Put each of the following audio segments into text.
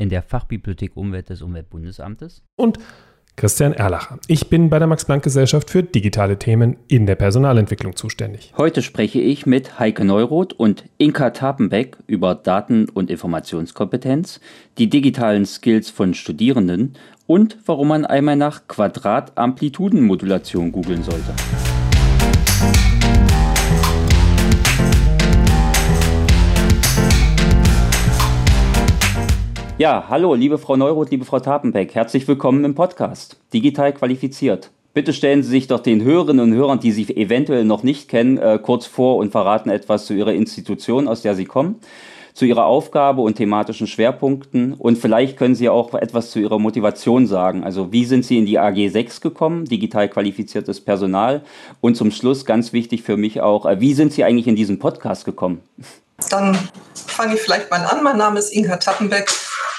in der Fachbibliothek Umwelt des Umweltbundesamtes und Christian Erlacher. Ich bin bei der Max-Planck-Gesellschaft für digitale Themen in der Personalentwicklung zuständig. Heute spreche ich mit Heike Neuroth und Inka Tapenbeck über Daten- und Informationskompetenz, die digitalen Skills von Studierenden und warum man einmal nach Quadratamplitudenmodulation googeln sollte. Ja, hallo, liebe Frau Neuroth, liebe Frau Tapenbeck, herzlich willkommen im Podcast. Digital qualifiziert. Bitte stellen Sie sich doch den Hörerinnen und Hörern, die Sie eventuell noch nicht kennen, äh, kurz vor und verraten etwas zu Ihrer Institution, aus der Sie kommen, zu Ihrer Aufgabe und thematischen Schwerpunkten und vielleicht können Sie auch etwas zu Ihrer Motivation sagen. Also wie sind Sie in die AG 6 gekommen, digital qualifiziertes Personal und zum Schluss ganz wichtig für mich auch, äh, wie sind Sie eigentlich in diesen Podcast gekommen? Dann fange ich vielleicht mal an. Mein Name ist Inka Tappenbeck.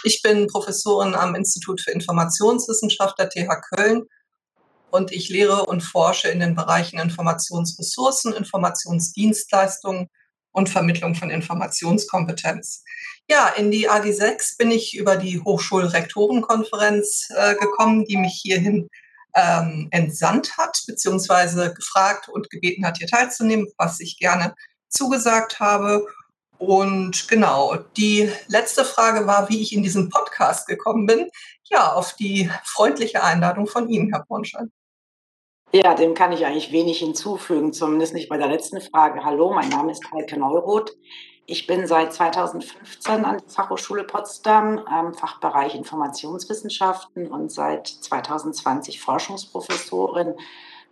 Ich bin Professorin am Institut für Informationswissenschaft der TH Köln und ich lehre und forsche in den Bereichen Informationsressourcen, Informationsdienstleistungen und Vermittlung von Informationskompetenz. Ja, in die AG6 bin ich über die Hochschulrektorenkonferenz äh, gekommen, die mich hierhin ähm, entsandt hat, beziehungsweise gefragt und gebeten hat, hier teilzunehmen, was ich gerne zugesagt habe. Und genau, die letzte Frage war, wie ich in diesen Podcast gekommen bin. Ja, auf die freundliche Einladung von Ihnen, Herr Bornstein. Ja, dem kann ich eigentlich wenig hinzufügen, zumindest nicht bei der letzten Frage. Hallo, mein Name ist Heike Neuroth. Ich bin seit 2015 an der Fachhochschule Potsdam, ähm, Fachbereich Informationswissenschaften und seit 2020 Forschungsprofessorin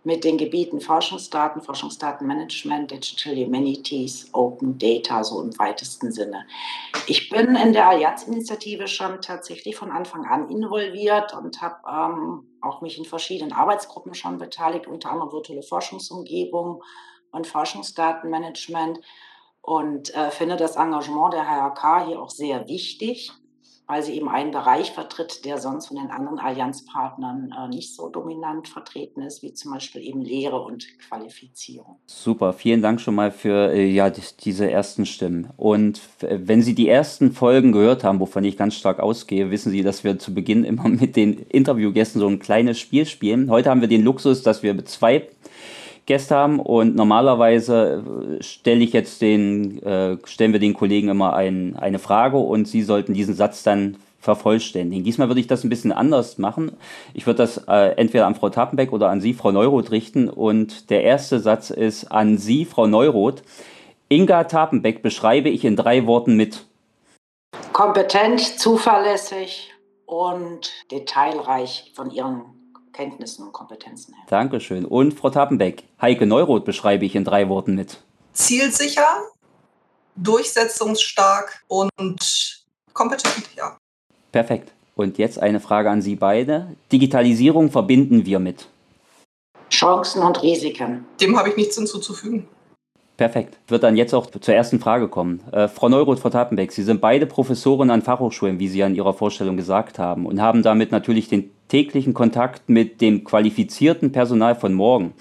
mit den Gebieten Forschungsdaten, Forschungsdatenmanagement, Digital Humanities, Open Data, so im weitesten Sinne. Ich bin in der Allianzinitiative schon tatsächlich von Anfang an involviert und habe ähm, auch mich in verschiedenen Arbeitsgruppen schon beteiligt, unter anderem virtuelle Forschungsumgebung und Forschungsdatenmanagement und äh, finde das Engagement der HRK hier auch sehr wichtig weil sie eben einen Bereich vertritt, der sonst von den anderen Allianzpartnern äh, nicht so dominant vertreten ist, wie zum Beispiel eben Lehre und Qualifizierung. Super, vielen Dank schon mal für äh, ja, die, diese ersten Stimmen. Und wenn Sie die ersten Folgen gehört haben, wovon ich ganz stark ausgehe, wissen Sie, dass wir zu Beginn immer mit den Interviewgästen so ein kleines Spiel spielen. Heute haben wir den Luxus, dass wir mit zwei Gäste haben und normalerweise äh, stelle ich jetzt den, äh, stellen wir den Kollegen immer ein, eine Frage und sie sollten diesen Satz dann vervollständigen. Diesmal würde ich das ein bisschen anders machen. Ich würde das äh, entweder an Frau Tappenbeck oder an Sie, Frau Neuroth, richten. Und der erste Satz ist an Sie, Frau Neuroth. Inga Tappenbeck beschreibe ich in drei Worten mit. Kompetent, zuverlässig und detailreich von ihren Kenntnissen und Kompetenzen her. Dankeschön. Und Frau Tappenbeck, Heike Neuroth beschreibe ich in drei Worten mit. Zielsicher, durchsetzungsstark und kompetent, ja. Perfekt. Und jetzt eine Frage an Sie beide. Digitalisierung verbinden wir mit? Chancen und Risiken. Dem habe ich nichts hinzuzufügen. Perfekt. Wird dann jetzt auch zur ersten Frage kommen. Äh, Frau Neuroth, Frau Tappenbeck, Sie sind beide Professoren an Fachhochschulen, wie Sie an Ihrer Vorstellung gesagt haben, und haben damit natürlich den täglichen Kontakt mit dem qualifizierten Personal von morgen.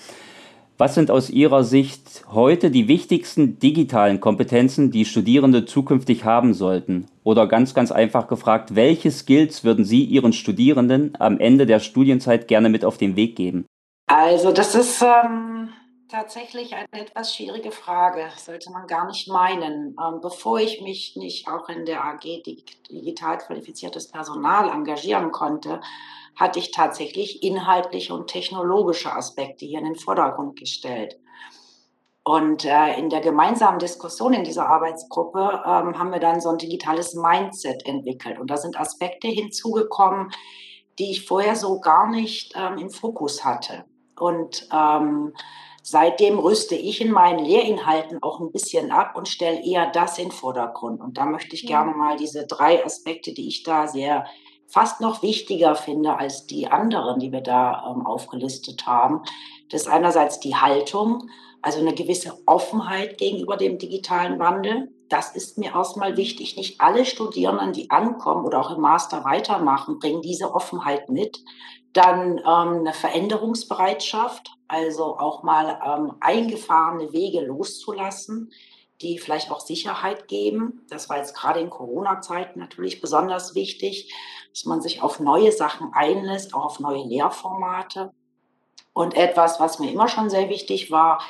Was sind aus Ihrer Sicht heute die wichtigsten digitalen Kompetenzen, die Studierende zukünftig haben sollten? Oder ganz, ganz einfach gefragt, welche Skills würden Sie Ihren Studierenden am Ende der Studienzeit gerne mit auf den Weg geben? Also das ist ähm, tatsächlich eine etwas schwierige Frage, sollte man gar nicht meinen. Ähm, bevor ich mich nicht auch in der AG digital qualifiziertes Personal engagieren konnte, hatte ich tatsächlich inhaltliche und technologische Aspekte hier in den Vordergrund gestellt. Und äh, in der gemeinsamen Diskussion in dieser Arbeitsgruppe ähm, haben wir dann so ein digitales Mindset entwickelt. Und da sind Aspekte hinzugekommen, die ich vorher so gar nicht ähm, im Fokus hatte. Und ähm, seitdem rüste ich in meinen Lehrinhalten auch ein bisschen ab und stelle eher das in den Vordergrund. Und da möchte ich gerne mal diese drei Aspekte, die ich da sehr fast noch wichtiger finde als die anderen, die wir da ähm, aufgelistet haben. Das ist einerseits die Haltung, also eine gewisse Offenheit gegenüber dem digitalen Wandel. Das ist mir erstmal wichtig. Nicht alle Studierenden, die ankommen oder auch im Master weitermachen, bringen diese Offenheit mit. Dann ähm, eine Veränderungsbereitschaft, also auch mal ähm, eingefahrene Wege loszulassen, die vielleicht auch Sicherheit geben. Das war jetzt gerade in Corona-Zeiten natürlich besonders wichtig, dass man sich auf neue Sachen einlässt, auch auf neue Lehrformate. Und etwas, was mir immer schon sehr wichtig war,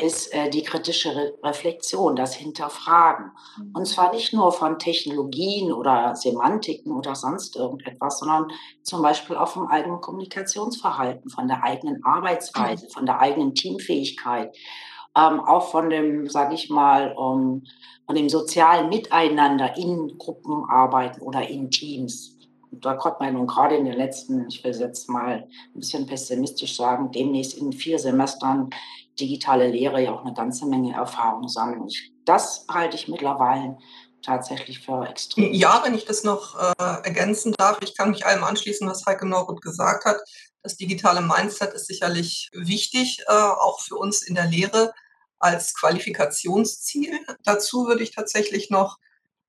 ist äh, die kritische Re Reflexion, das Hinterfragen. Mhm. Und zwar nicht nur von Technologien oder Semantiken oder sonst irgendetwas, sondern zum Beispiel auch vom eigenen Kommunikationsverhalten, von der eigenen Arbeitsweise, mhm. von der eigenen Teamfähigkeit, ähm, auch von dem, sage ich mal, um, von dem sozialen Miteinander in Gruppenarbeiten oder in Teams da konnte man nun gerade in den letzten, ich will jetzt mal ein bisschen pessimistisch sagen, demnächst in vier Semestern digitale Lehre ja auch eine ganze Menge Erfahrung sammeln. das halte ich mittlerweile tatsächlich für extrem. Ja, wenn ich das noch äh, ergänzen darf, ich kann mich allem anschließen, was Heike Norwood gesagt hat. Das digitale Mindset ist sicherlich wichtig, äh, auch für uns in der Lehre als Qualifikationsziel. Dazu würde ich tatsächlich noch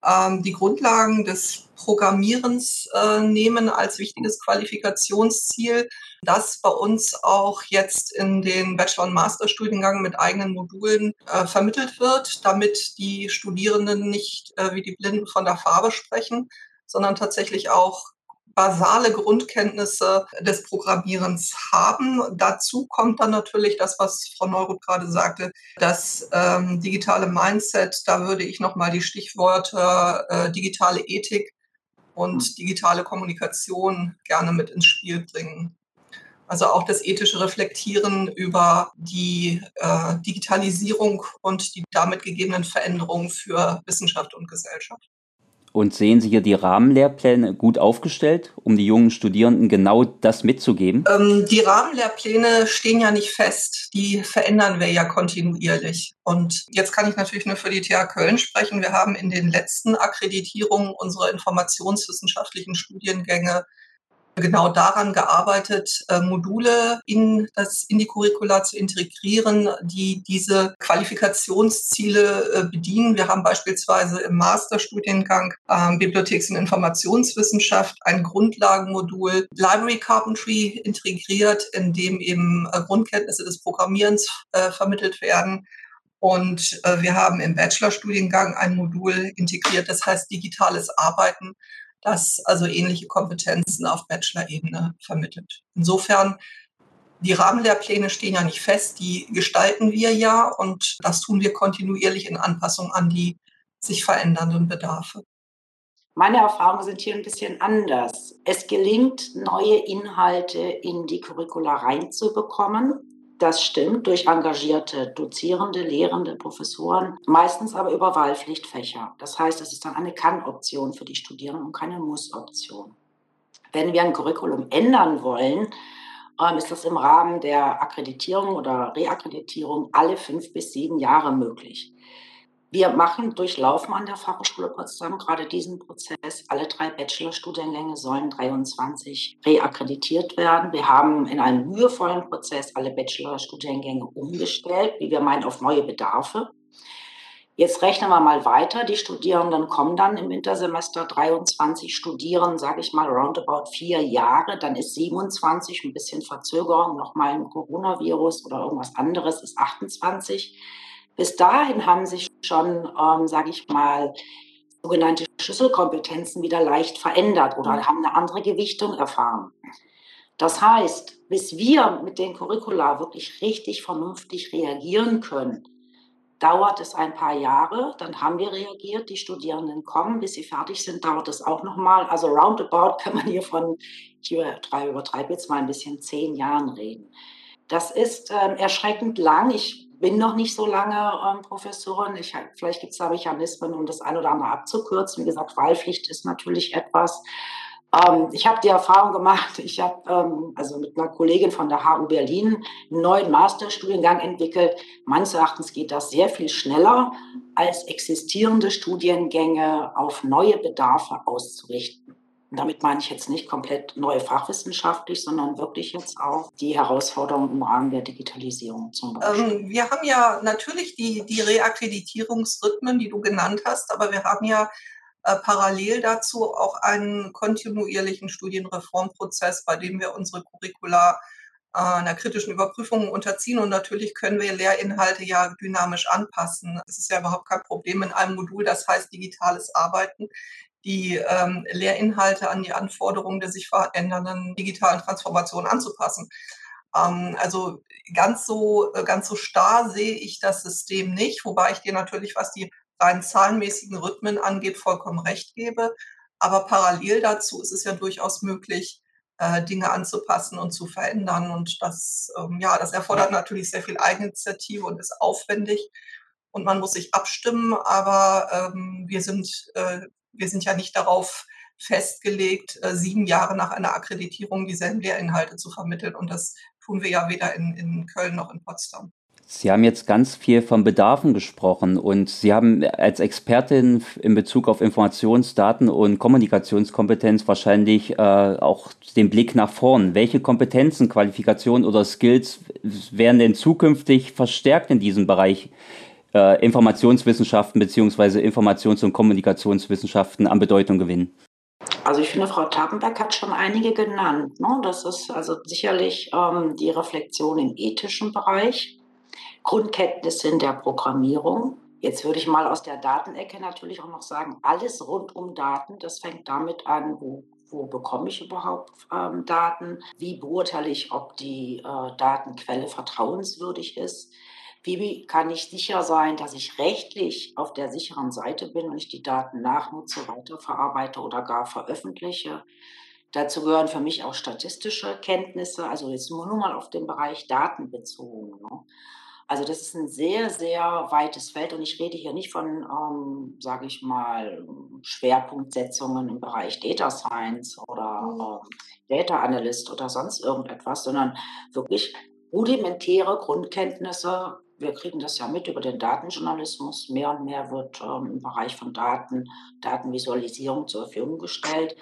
ähm, die Grundlagen des Programmierens äh, nehmen als wichtiges Qualifikationsziel, das bei uns auch jetzt in den Bachelor- und Masterstudiengang mit eigenen Modulen äh, vermittelt wird, damit die Studierenden nicht äh, wie die Blinden von der Farbe sprechen, sondern tatsächlich auch basale Grundkenntnisse des Programmierens haben. Dazu kommt dann natürlich das, was Frau Neuroth gerade sagte, das ähm, digitale Mindset. Da würde ich nochmal die Stichworte äh, digitale Ethik und hm. digitale Kommunikation gerne mit ins Spiel bringen. Also auch das ethische Reflektieren über die äh, Digitalisierung und die damit gegebenen Veränderungen für Wissenschaft und Gesellschaft. Und sehen Sie hier die Rahmenlehrpläne gut aufgestellt, um die jungen Studierenden genau das mitzugeben? Ähm, die Rahmenlehrpläne stehen ja nicht fest. Die verändern wir ja kontinuierlich. Und jetzt kann ich natürlich nur für die TH Köln sprechen. Wir haben in den letzten Akkreditierungen unserer informationswissenschaftlichen Studiengänge genau daran gearbeitet, äh, Module in, das, in die Curricula zu integrieren, die diese Qualifikationsziele äh, bedienen. Wir haben beispielsweise im Masterstudiengang äh, Bibliotheks- und Informationswissenschaft ein Grundlagenmodul Library Carpentry integriert, in dem eben äh, Grundkenntnisse des Programmierens äh, vermittelt werden. Und äh, wir haben im Bachelorstudiengang ein Modul integriert, das heißt digitales Arbeiten, das also ähnliche Kompetenzen auf Bachelor-Ebene vermittelt. Insofern, die Rahmenlehrpläne stehen ja nicht fest, die gestalten wir ja und das tun wir kontinuierlich in Anpassung an die sich verändernden Bedarfe. Meine Erfahrungen sind hier ein bisschen anders. Es gelingt, neue Inhalte in die Curricula reinzubekommen. Das stimmt durch engagierte Dozierende, Lehrende, Professoren, meistens aber über Wahlpflichtfächer. Das heißt, es ist dann eine Kann-Option für die Studierenden und keine Muss-Option. Wenn wir ein Curriculum ändern wollen, ähm, ist das im Rahmen der Akkreditierung oder Reakkreditierung alle fünf bis sieben Jahre möglich. Wir machen, durchlaufen an der Fachhochschule Potsdam gerade diesen Prozess. Alle drei Bachelorstudiengänge sollen 23 reakkreditiert werden. Wir haben in einem mühevollen Prozess alle Bachelorstudiengänge umgestellt, wie wir meinen, auf neue Bedarfe. Jetzt rechnen wir mal weiter. Die Studierenden kommen dann im Wintersemester 23 studieren, sage ich mal, roundabout vier Jahre. Dann ist 27, ein bisschen Verzögerung, nochmal ein Coronavirus oder irgendwas anderes, ist 28. Bis dahin haben sich schon, ähm, sage ich mal, sogenannte Schlüsselkompetenzen wieder leicht verändert oder haben eine andere Gewichtung erfahren. Das heißt, bis wir mit den Curricula wirklich richtig vernünftig reagieren können, dauert es ein paar Jahre, dann haben wir reagiert, die Studierenden kommen, bis sie fertig sind, dauert es auch nochmal. Also roundabout kann man hier von, ich übertreibe jetzt mal ein bisschen, zehn Jahren reden. Das ist ähm, erschreckend lang. Ich bin noch nicht so lange ähm, Professorin. Ich, vielleicht gibt es da Mechanismen, um das ein oder andere abzukürzen. Wie gesagt, Wahlpflicht ist natürlich etwas. Ähm, ich habe die Erfahrung gemacht, ich habe ähm, also mit einer Kollegin von der HU Berlin einen neuen Masterstudiengang entwickelt. Meines Erachtens geht das sehr viel schneller, als existierende Studiengänge auf neue Bedarfe auszurichten. Und damit meine ich jetzt nicht komplett neu fachwissenschaftlich, sondern wirklich jetzt auch die Herausforderungen im Rahmen der Digitalisierung zum Beispiel. Ähm, wir haben ja natürlich die, die Reakkreditierungsrhythmen, die du genannt hast, aber wir haben ja äh, parallel dazu auch einen kontinuierlichen Studienreformprozess, bei dem wir unsere Curricula äh, einer kritischen Überprüfung unterziehen. Und natürlich können wir Lehrinhalte ja dynamisch anpassen. Es ist ja überhaupt kein Problem in einem Modul, das heißt digitales Arbeiten, die ähm, Lehrinhalte an die Anforderungen der sich verändernden digitalen Transformation anzupassen. Ähm, also ganz so, äh, ganz so starr sehe ich das System nicht, wobei ich dir natürlich, was die rein zahlenmäßigen Rhythmen angeht, vollkommen recht gebe. Aber parallel dazu ist es ja durchaus möglich, äh, Dinge anzupassen und zu verändern. Und das, ähm, ja, das erfordert natürlich sehr viel Eigeninitiative und ist aufwendig. Und man muss sich abstimmen, aber ähm, wir sind äh, wir sind ja nicht darauf festgelegt, äh, sieben Jahre nach einer Akkreditierung dieselben Lehrinhalte zu vermitteln. Und das tun wir ja weder in, in Köln noch in Potsdam. Sie haben jetzt ganz viel von Bedarfen gesprochen und Sie haben als Expertin in Bezug auf Informationsdaten und Kommunikationskompetenz wahrscheinlich äh, auch den Blick nach vorn. Welche Kompetenzen, Qualifikationen oder Skills werden denn zukünftig verstärkt in diesem Bereich äh, Informationswissenschaften beziehungsweise Informations- und Kommunikationswissenschaften an Bedeutung gewinnen? Also ich finde, Frau Tapenberg hat schon einige genannt. Ne? Das ist also sicherlich ähm, die Reflexion im ethischen Bereich, Grundkenntnisse in der Programmierung. Jetzt würde ich mal aus der Datenecke natürlich auch noch sagen, alles rund um Daten, das fängt damit an, wo, wo bekomme ich überhaupt ähm, Daten, wie beurteile ich, ob die äh, Datenquelle vertrauenswürdig ist, wie kann ich sicher sein, dass ich rechtlich auf der sicheren Seite bin und ich die Daten nachnutze, weiterverarbeite oder gar veröffentliche? Dazu gehören für mich auch statistische Kenntnisse, also jetzt nur mal auf den Bereich Daten bezogen. Ne? Also das ist ein sehr, sehr weites Feld und ich rede hier nicht von, ähm, sage ich mal, Schwerpunktsetzungen im Bereich Data Science oder ähm, Data Analyst oder sonst irgendetwas, sondern wirklich rudimentäre Grundkenntnisse wir kriegen das ja mit über den Datenjournalismus. Mehr und mehr wird ähm, im Bereich von Daten, Datenvisualisierung zur Verfügung gestellt.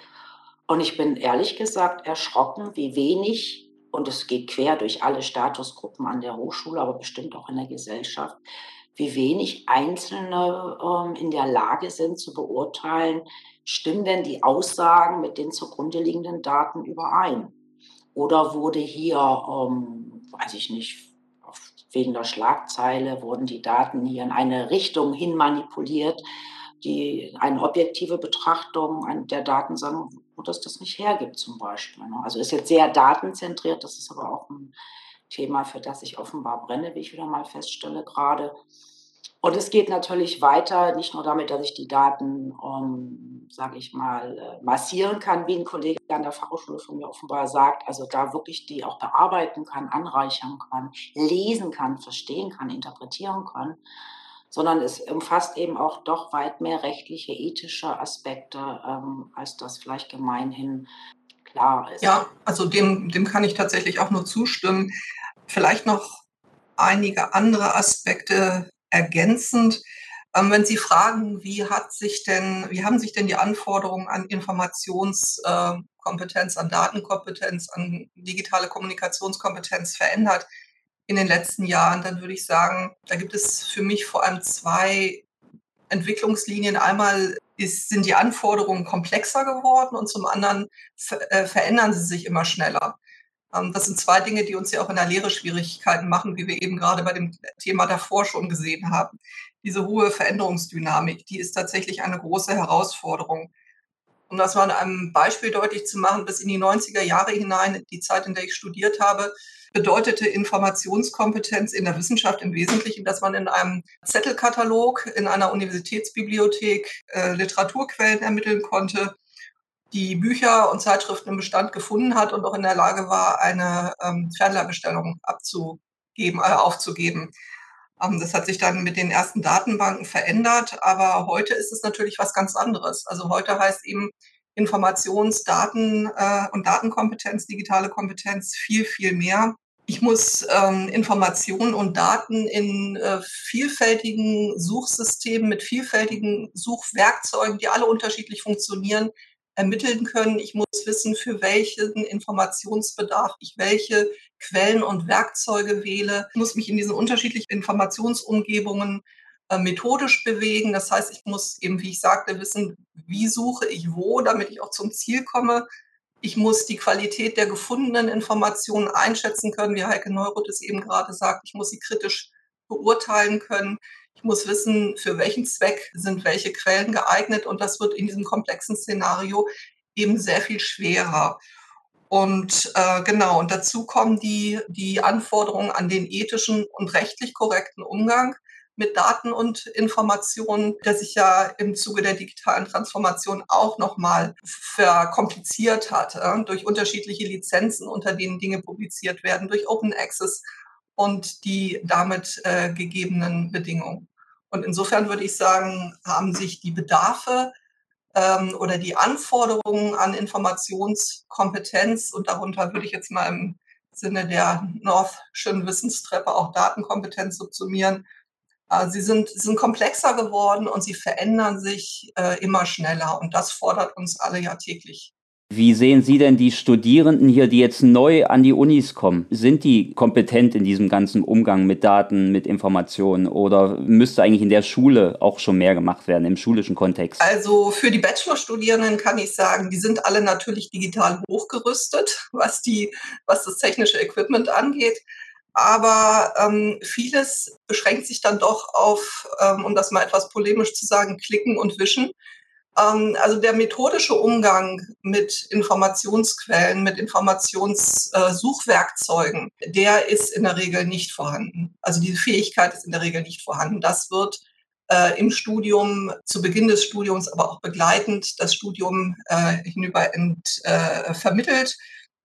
Und ich bin ehrlich gesagt erschrocken, wie wenig, und es geht quer durch alle Statusgruppen an der Hochschule, aber bestimmt auch in der Gesellschaft, wie wenig Einzelne ähm, in der Lage sind zu beurteilen, stimmen denn die Aussagen mit den zugrunde liegenden Daten überein? Oder wurde hier, ähm, weiß ich nicht, wegen der Schlagzeile wurden die Daten hier in eine Richtung hin manipuliert, die eine objektive Betrachtung der Daten sagen, wo das das nicht hergibt zum Beispiel. Ne? Also ist jetzt sehr datenzentriert, das ist aber auch ein Thema, für das ich offenbar brenne, wie ich wieder mal feststelle gerade. Und es geht natürlich weiter, nicht nur damit, dass ich die Daten, um, sage ich mal, äh, massieren kann, wie ein Kollege an der Fachhochschule von mir offenbar sagt, also da wirklich die auch bearbeiten kann, anreichern kann, lesen kann, verstehen kann, interpretieren kann, sondern es umfasst eben auch doch weit mehr rechtliche, ethische Aspekte, ähm, als das vielleicht gemeinhin klar ist. Ja, also dem, dem kann ich tatsächlich auch nur zustimmen. Vielleicht noch einige andere Aspekte ergänzend, ähm, wenn Sie fragen, wie hat sich denn, wie haben sich denn die Anforderungen an Informationskompetenz, an Datenkompetenz, an digitale Kommunikationskompetenz verändert in den letzten Jahren, dann würde ich sagen, da gibt es für mich vor allem zwei Entwicklungslinien. Einmal ist, sind die Anforderungen komplexer geworden und zum anderen äh, verändern sie sich immer schneller. Ähm, das sind zwei Dinge, die uns ja auch in der Lehre Schwierigkeiten machen, wie wir eben gerade bei dem Thema davor schon gesehen haben. Diese hohe Veränderungsdynamik, die ist tatsächlich eine große Herausforderung. Um das mal an einem Beispiel deutlich zu machen, bis in die 90er Jahre hinein, die Zeit, in der ich studiert habe, bedeutete Informationskompetenz in der Wissenschaft im Wesentlichen, dass man in einem Zettelkatalog in einer Universitätsbibliothek äh, Literaturquellen ermitteln konnte, die Bücher und Zeitschriften im Bestand gefunden hat und auch in der Lage war, eine ähm, Fernleihbestellung abzugeben, äh, aufzugeben. Ähm, das hat sich dann mit den ersten Datenbanken verändert, aber heute ist es natürlich was ganz anderes. Also heute heißt eben Informations-, Daten- äh, und Datenkompetenz, digitale Kompetenz viel, viel mehr. Ich muss ähm, Informationen und Daten in äh, vielfältigen Suchsystemen mit vielfältigen Suchwerkzeugen, die alle unterschiedlich funktionieren, ermitteln können. Ich muss wissen, für welchen Informationsbedarf ich welche Quellen und Werkzeuge wähle. Ich muss mich in diesen unterschiedlichen Informationsumgebungen äh, methodisch bewegen. Das heißt, ich muss eben, wie ich sagte, wissen, wie suche ich wo, damit ich auch zum Ziel komme. Ich muss die Qualität der gefundenen Informationen einschätzen können, wie Heike Neuroth es eben gerade sagt. Ich muss sie kritisch beurteilen können. Ich muss wissen, für welchen Zweck sind welche Quellen geeignet. Und das wird in diesem komplexen Szenario eben sehr viel schwerer. Und äh, genau, und dazu kommen die, die Anforderungen an den ethischen und rechtlich korrekten Umgang mit Daten und Informationen, der sich ja im Zuge der digitalen Transformation auch nochmal verkompliziert hat, äh, durch unterschiedliche Lizenzen, unter denen Dinge publiziert werden, durch Open Access und die damit äh, gegebenen Bedingungen. Und insofern würde ich sagen, haben sich die Bedarfe ähm, oder die Anforderungen an Informationskompetenz und darunter würde ich jetzt mal im Sinne der Northschen Wissenstreppe auch Datenkompetenz subsumieren, äh, sie sind, sind komplexer geworden und sie verändern sich äh, immer schneller. Und das fordert uns alle ja täglich. Wie sehen Sie denn die Studierenden hier, die jetzt neu an die Unis kommen? Sind die kompetent in diesem ganzen Umgang mit Daten, mit Informationen oder müsste eigentlich in der Schule auch schon mehr gemacht werden, im schulischen Kontext? Also für die Bachelorstudierenden kann ich sagen, die sind alle natürlich digital hochgerüstet, was, die, was das technische Equipment angeht. Aber ähm, vieles beschränkt sich dann doch auf, ähm, um das mal etwas polemisch zu sagen, Klicken und Wischen. Ähm, also der methodische Umgang mit Informationsquellen, mit Informationssuchwerkzeugen, der ist in der Regel nicht vorhanden. Also diese Fähigkeit ist in der Regel nicht vorhanden. Das wird äh, im Studium, zu Beginn des Studiums, aber auch begleitend das Studium äh, hinüber ent, äh, vermittelt.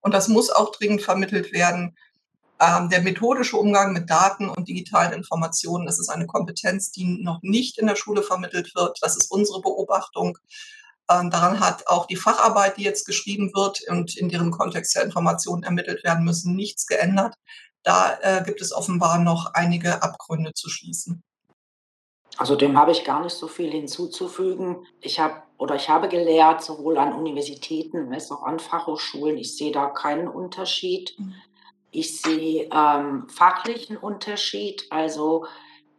Und das muss auch dringend vermittelt werden. Ähm, der methodische Umgang mit Daten und digitalen Informationen, das ist eine Kompetenz, die noch nicht in der Schule vermittelt wird. Das ist unsere Beobachtung. Ähm, daran hat auch die Facharbeit, die jetzt geschrieben wird und in deren Kontext der Informationen ermittelt werden müssen, nichts geändert. Da äh, gibt es offenbar noch einige Abgründe zu schließen. Also dem habe ich gar nicht so viel hinzuzufügen. Ich habe oder ich habe gelehrt, sowohl an Universitäten als auch an Fachhochschulen. Ich sehe da keinen Unterschied. Ich sehe ähm, fachlichen Unterschied, also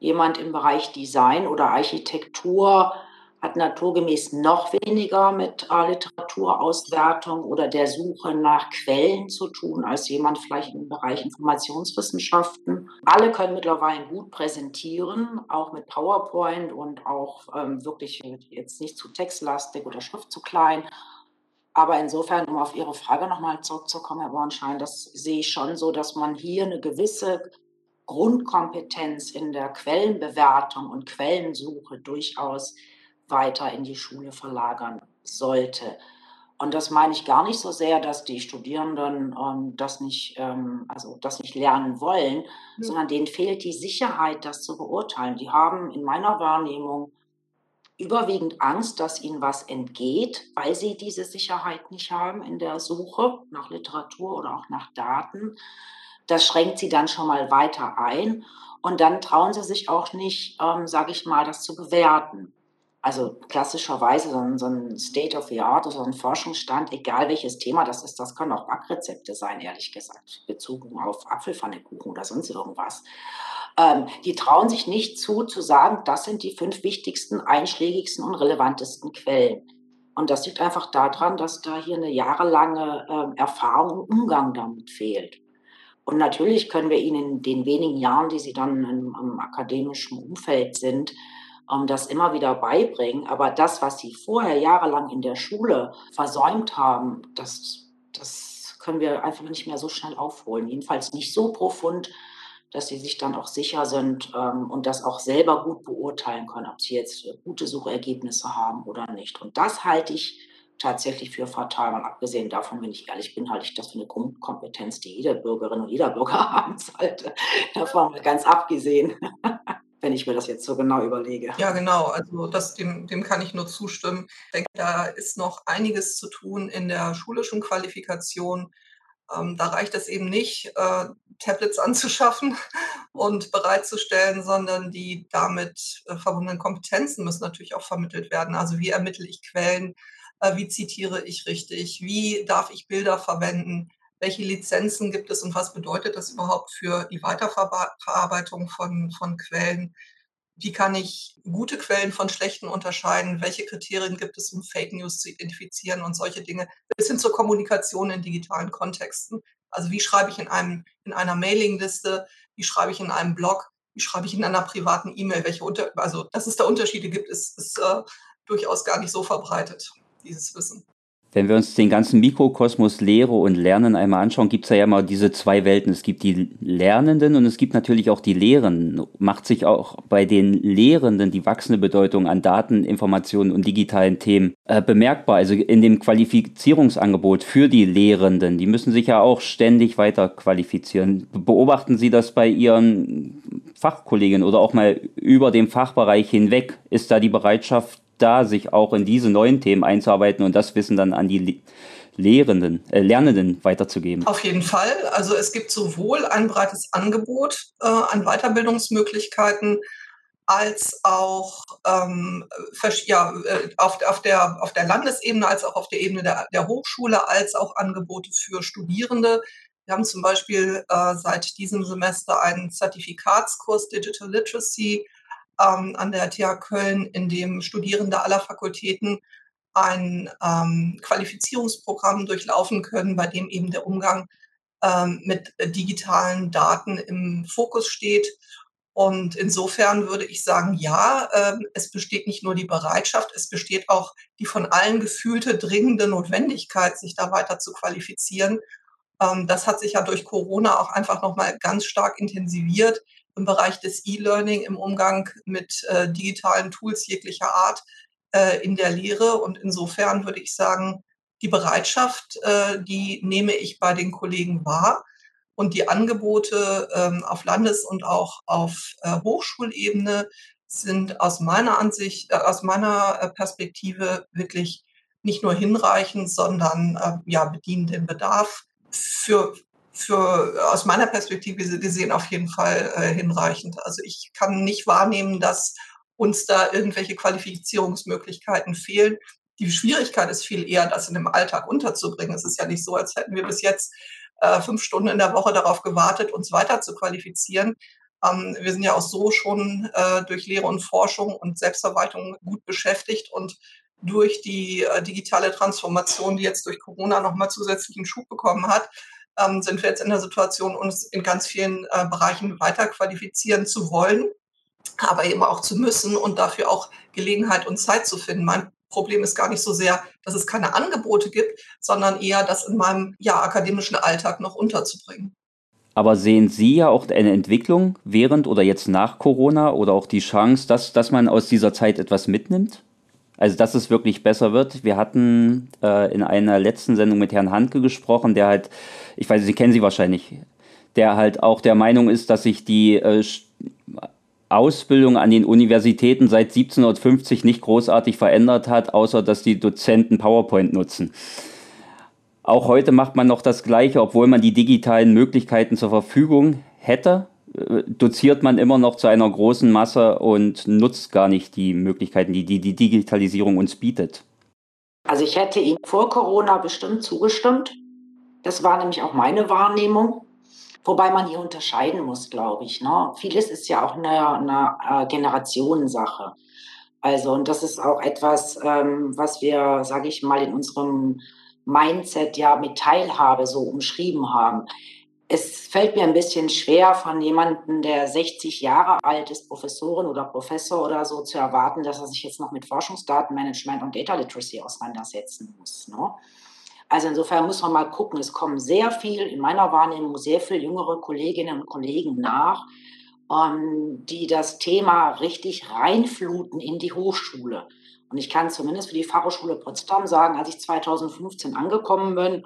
jemand im Bereich Design oder Architektur hat naturgemäß noch weniger mit äh, Literaturauswertung oder der Suche nach Quellen zu tun als jemand vielleicht im Bereich Informationswissenschaften. Alle können mittlerweile gut präsentieren, auch mit PowerPoint und auch ähm, wirklich jetzt nicht zu textlastig oder Schrift zu klein. Aber insofern, um auf Ihre Frage nochmal zurückzukommen, Herr Bornschein, das sehe ich schon so, dass man hier eine gewisse Grundkompetenz in der Quellenbewertung und Quellensuche durchaus weiter in die Schule verlagern sollte. Und das meine ich gar nicht so sehr, dass die Studierenden ähm, das, nicht, ähm, also das nicht lernen wollen, mhm. sondern denen fehlt die Sicherheit, das zu beurteilen. Die haben in meiner Wahrnehmung überwiegend Angst, dass ihnen was entgeht, weil sie diese Sicherheit nicht haben in der Suche nach Literatur oder auch nach Daten. Das schränkt sie dann schon mal weiter ein. Und dann trauen sie sich auch nicht, ähm, sage ich mal, das zu bewerten. Also klassischerweise so ein, so ein State of the Art oder so ein Forschungsstand, egal welches Thema das ist, das können auch Backrezepte sein, ehrlich gesagt, bezogen auf Apfelpfannekuchen oder sonst irgendwas. Ähm, die trauen sich nicht zu, zu sagen, das sind die fünf wichtigsten, einschlägigsten und relevantesten Quellen. Und das liegt einfach daran, dass da hier eine jahrelange äh, Erfahrung und Umgang damit fehlt. Und natürlich können wir ihnen in den wenigen Jahren, die sie dann im, im akademischen Umfeld sind, ähm, das immer wieder beibringen. Aber das, was sie vorher jahrelang in der Schule versäumt haben, das, das können wir einfach nicht mehr so schnell aufholen. Jedenfalls nicht so profund, dass sie sich dann auch sicher sind ähm, und das auch selber gut beurteilen können, ob sie jetzt äh, gute Suchergebnisse haben oder nicht. Und das halte ich tatsächlich für fatal. Mal abgesehen davon, wenn ich ehrlich bin, halte ich das für eine Grundkompetenz, die jede Bürgerin und jeder Bürger haben sollte. Davon mal ganz abgesehen, wenn ich mir das jetzt so genau überlege. Ja, genau. Also das, dem, dem kann ich nur zustimmen. Ich denke, da ist noch einiges zu tun in der schulischen Qualifikation ähm, da reicht es eben nicht, äh, Tablets anzuschaffen und bereitzustellen, sondern die damit äh, verbundenen Kompetenzen müssen natürlich auch vermittelt werden. Also wie ermittle ich Quellen, Äh, wie zitiere ich richtig? Wie darf ich Bilder verwenden? Welche Lizenzen gibt es und was bedeutet das überhaupt für die Weiterverarbeitung von, von Quellen? Wie kann ich gute Quellen von schlechten unterscheiden? Welche Kriterien gibt es, um Fake News zu identifizieren und solche Dinge? Bis hin zur Kommunikation in digitalen Kontexten. Also wie schreibe ich in, einem, in einer Mailingliste? Wie schreibe ich in einem Blog? Wie schreibe ich in einer privaten E-Mail? Welche unter, also dass es da Unterschiede gibt, ist, ist äh, durchaus gar nicht so verbreitet, dieses Wissen. Wenn wir uns den ganzen Mikrokosmos Lehre und Lernen einmal anschauen, gibt es ja immer diese zwei Welten. Es gibt die Lernenden und es gibt natürlich auch die Lehrenden. Macht sich auch bei den Lehrenden die wachsende Bedeutung an Daten, Informationen und digitalen Themen äh, bemerkbar. Also in dem Qualifizierungsangebot für die Lehrenden. Die müssen sich ja auch ständig weiter qualifizieren. Beobachten Sie das bei Ihren Fachkolleginnen oder auch mal über den Fachbereich hinweg? Ist da die Bereitschaft da, sich auch in diese neuen Themen einzuarbeiten und das Wissen dann an die Lehrenden, äh, Lernenden weiterzugeben? Auf jeden Fall. Also es gibt sowohl ein breites Angebot äh, an Weiterbildungsmöglichkeiten, als auch ähm, ja, äh, auf, auf, der, auf der Landesebene, als auch auf der Ebene der, der Hochschule, als auch Angebote für Studierende. Wir haben zum Beispiel äh, seit diesem Semester einen Zertifikatskurs Digital Literacy ähm, an der TH Köln, in dem Studierende aller Fakultäten ein ähm, Qualifizierungsprogramm durchlaufen können, bei dem eben der Umgang ähm, mit digitalen Daten im Fokus steht. Und insofern würde ich sagen, ja, äh, es besteht nicht nur die Bereitschaft, es besteht auch die von allen gefühlte dringende Notwendigkeit, sich da weiter zu qualifizieren. Ähm, das hat sich ja durch Corona auch einfach nochmal ganz stark intensiviert im Bereich des E-Learning, im Umgang mit äh, digitalen Tools jeglicher Art äh, in der Lehre. Und insofern würde ich sagen, die Bereitschaft, äh, die nehme ich bei den Kollegen wahr. Und die Angebote ähm, auf Landes- und auch auf äh, Hochschulebene sind aus meiner Ansicht, äh, aus meiner äh, Perspektive wirklich nicht nur hinreichend, sondern ja, bedienen den Bedarf für für aus meiner Perspektive gesehen auf jeden Fall äh, hinreichend. Also ich kann nicht wahrnehmen, dass uns da irgendwelche Qualifizierungsmöglichkeiten fehlen. Die Schwierigkeit ist viel eher, das in dem Alltag unterzubringen. Es ist ja nicht so, als hätten wir bis jetzt äh, fünf Stunden in der Woche darauf gewartet, uns weiter zu qualifizieren. Ähm, wir sind ja auch so schon äh, durch Lehre und Forschung und Selbstverwaltung gut beschäftigt und durch die äh, digitale Transformation, die jetzt durch Corona nochmal zusätzlichen Schub bekommen hat, ähm, sind wir jetzt in der Situation, uns in ganz vielen äh, Bereichen weiter qualifizieren zu wollen, aber eben auch zu müssen und dafür auch Gelegenheit und Zeit zu finden. Mein Problem ist gar nicht so sehr, dass es keine Angebote gibt, sondern eher, das in meinem ja, akademischen Alltag noch unterzubringen. Aber sehen Sie ja auch eine Entwicklung während oder jetzt nach Corona oder auch die Chance, dass, dass man aus dieser Zeit etwas mitnimmt? Also, dass es wirklich besser wird. Wir hatten äh, in einer letzten Sendung mit Herrn Handke gesprochen, der halt, ich weiß, Sie kennen sie wahrscheinlich, der halt auch der Meinung ist, dass sich die äh, Ausbildung an den Universitäten seit 1750 nicht großartig verändert hat, außer dass die Dozenten PowerPoint nutzen. Auch heute macht man noch das Gleiche, obwohl man die digitalen Möglichkeiten zur Verfügung hätte doziert man immer noch zu einer großen Masse und nutzt gar nicht die Möglichkeiten, die die, die Digitalisierung uns bietet. Also ich hätte Ihnen vor Corona bestimmt zugestimmt. Das war nämlich auch meine Wahrnehmung. Wobei man hier unterscheiden muss, glaube ich. Ne? Vieles ist ja auch eine, eine äh, Generationensache. Also, und das ist auch etwas, ähm, was wir, sage ich mal, in unserem Mindset ja mit Teilhabe so umschrieben haben es fällt mir ein bisschen schwer, von jemandem, der 60 Jahre alt ist, Professorin oder Professor oder so, zu erwarten, dass er sich jetzt noch mit Forschungsdatenmanagement und Data Literacy auseinandersetzen muss. Ne? Also insofern muss man mal gucken, es kommen sehr viel, in meiner Wahrnehmung, sehr viele jüngere Kolleginnen und Kollegen nach, ähm, die das Thema richtig reinfluten in die Hochschule. Und ich kann zumindest für die Fachhochschule Potsdam sagen, als ich 2015 angekommen bin,